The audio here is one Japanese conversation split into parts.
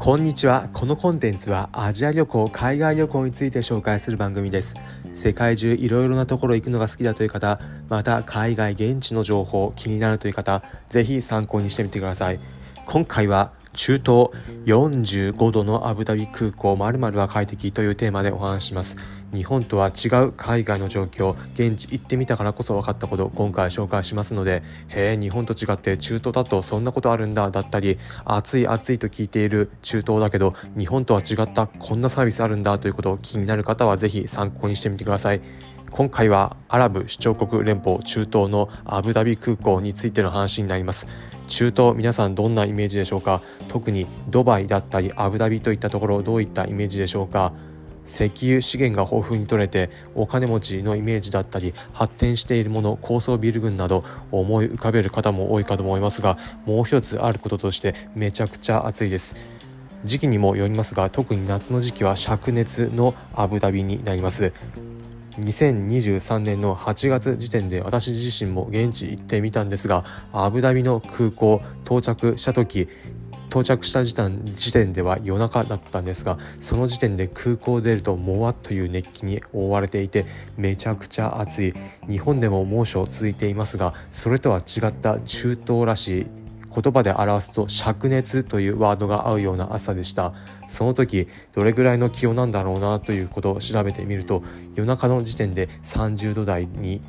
こんにちは。このコンテンツはアジア旅行海外旅行について紹介する番組です。世界中いろいろなところ行くのが好きだという方また海外現地の情報気になるという方ぜひ参考にしてみてください。今回は中東45度のアブダビ空港〇〇は快適というテーマでお話します。日本とは違う海外の状況現地行ってみたからこそ分かったこと今回紹介しますのでへえ日本と違って中東だとそんなことあるんだだったり暑い暑いと聞いている中東だけど日本とは違ったこんなサービスあるんだということを気になる方はぜひ参考にしてみてください。今回はアラブ首長国連邦中東のアブダビ空港についての話になります。中東皆さんどんなイメージでしょうか？特にドバイだったりアブダビといったところどういったイメージでしょうか？石油資源が豊富に取れてお金持ちのイメージだったり発展しているもの高層ビル群など思い浮かべる方も多いかと思いますがもう一つあることとしてめちゃくちゃ暑いです。時期にもよりますが特に夏の時期は灼熱のアブダビになります。2023年の8月時点で私自身も現地行ってみたんですがアブダビの空港到着した時到着した時点では夜中だったんですがその時点で空港を出るともわっという熱気に覆われていてめちゃくちゃ暑い。日本でも猛暑続いていますがそれとは違った中東らしい言葉で表すと灼熱というワードが合うような朝でした。その時どれぐらいの気温なんだろうなということを調べてみると夜中の時点で30度台に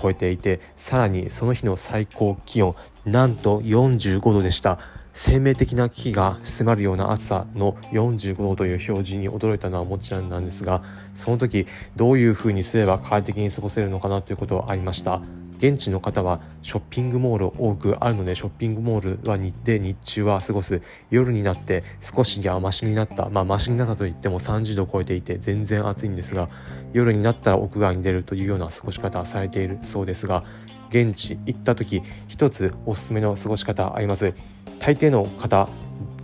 超えていてさらにその日の最高気温なんと45度でした。生命的な危機が迫るような暑さの45度という表示に驚いたのはもちろんなんですがその時どういうふうにすれば快適に過ごせるのかなということはありました。現地の方はショッピングモール多くあるのでショッピングモールは日で日中は過ごす。夜になって少しやマシになった。まあマシになったといっても30度を超えていて全然暑いんですが夜になったら屋外に出るというような過ごし方されているそうですが現地行った時一つおすすめの過ごし方あります。大抵の方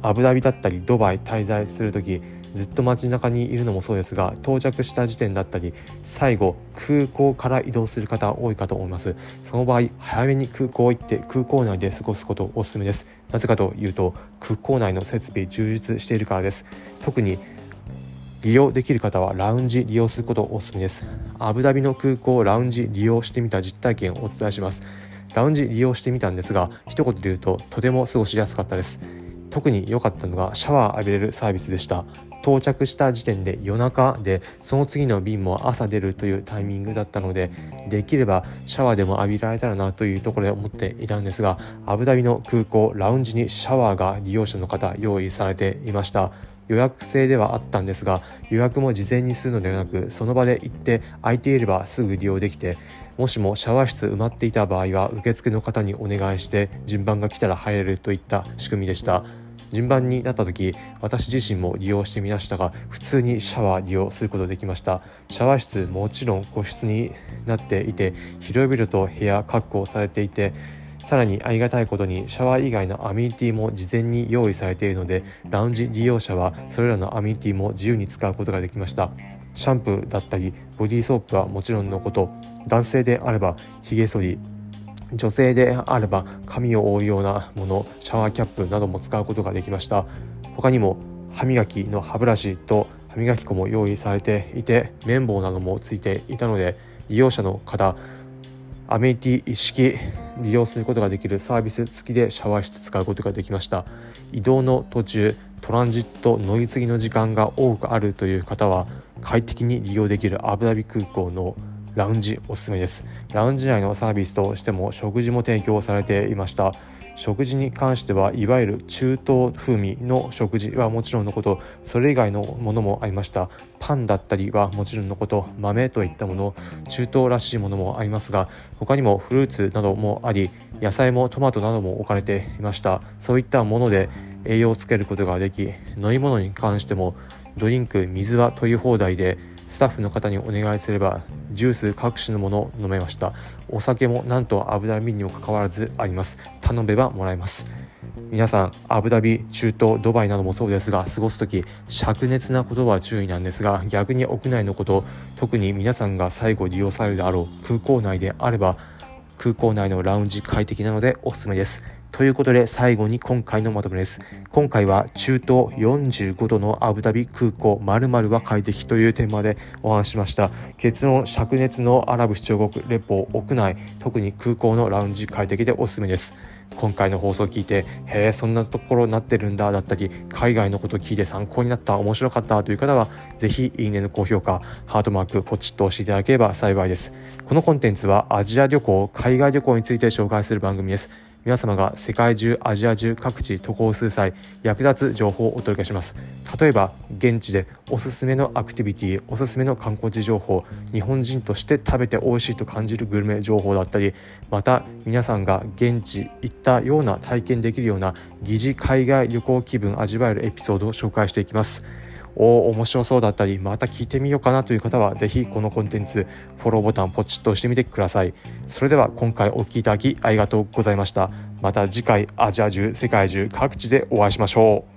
アブダビだったりドバイ滞在する時ずっと街中にいるのもそうですが到着した時点だったり最後空港から移動する方多いかと思います。その場合早めに空港行って空港内で過ごすことおすすめです。なぜかというと空港内の設備充実しているからです。特に利用できる方はラウンジ利用することをおすすめです。アブダビの空港ラウンジ利用してみた実体験をお伝えします。ラウンジ利用してみたんですが一言で言うととても過ごしやすかったです。特に良かったのがシャワー浴びれるサービスでした。到着した時点で夜中でその次の便も朝出るというタイミングだったのでできればシャワーでも浴びられたらなというところで思っていたんですがアブダビの空港ラウンジにシャワーが利用者の方用意されていました。予約制ではあったんですが予約も事前にするのではなくその場で行って空いていればすぐ利用できてもしもシャワー室埋まっていた場合は受付の方にお願いして順番が来たら入れるといった仕組みでした。順番になった時私自身も利用してみましたが普通にシャワー利用することできました。シャワー室もちろん個室になっていて広々と部屋確保されていてさらにありがたいことにシャワー以外のアミニティも事前に用意されているのでラウンジ利用者はそれらのアミニティも自由に使うことができました。シャンプーだったりボディーソープはもちろんのこと。男性であればひげ剃り女性であれば髪を覆うようなものシャワーキャップなども使うことができました。他にも歯磨きの歯ブラシと歯磨き粉も用意されていて綿棒などもついていたので利用者の方アメニティ一式利用することができるサービス付きでシャワー室使うことができました。移動の途中トランジット乗り継ぎの時間が多くあるという方は快適に利用できるアブダビ空港のラウンジおすすめです。ラウンジ内のサービスとしても食事も提供されていました。食事に関してはいわゆる中東風味の食事はもちろんのことそれ以外のものもありました。パンだったりはもちろんのこと豆といったもの中東らしいものもありますが他にもフルーツなどもあり野菜もトマトなども置かれていました。そういったもので栄養をつけることができ飲み物に関してもドリンク水は取り放題でスタッフの方にお願いすればジュース各種のものを飲めました。お酒もなんとアブダビにもかかわらずあります。頼めばもらえます。皆さんアブダビ中東ドバイなどもそうですが過ごす時灼熱なことは注意なんですが逆に屋内のこと特に皆さんが最後利用されるであろう空港内であれば空港内のラウンジ快適なのでおすすめです。ということで最後に今回のまとめです。今回は中東45度のアブダビ空港〇〇は快適というテーマでお話しました。結論灼熱のアラブ首長国連邦屋内特に空港のラウンジ快適でおすすめです。今回の放送を聞いてへえそんなところになってるんだだったり海外のこと聞いて参考になった面白かったという方はぜひいいねの高評価ハートマークポチッと押していただければ幸いです。このコンテンツはアジア旅行海外旅行について紹介する番組です。皆様が世界中アジア中各地渡航する際役立つ情報をお届けします。例えば現地でおすすめのアクティビティおすすめの観光地情報日本人として食べて美味しいと感じるグルメ情報だったりまた皆さんが現地行ったような体験できるような疑似海外旅行気分味わえるエピソードを紹介していきます。お面白そうだったりまた聞いてみようかなという方はぜひこのコンテンツフォローボタンポチッと押してみてください。それでは今回お聴きいただきありがとうございました。また次回アジア中世界中各地でお会いしましょう。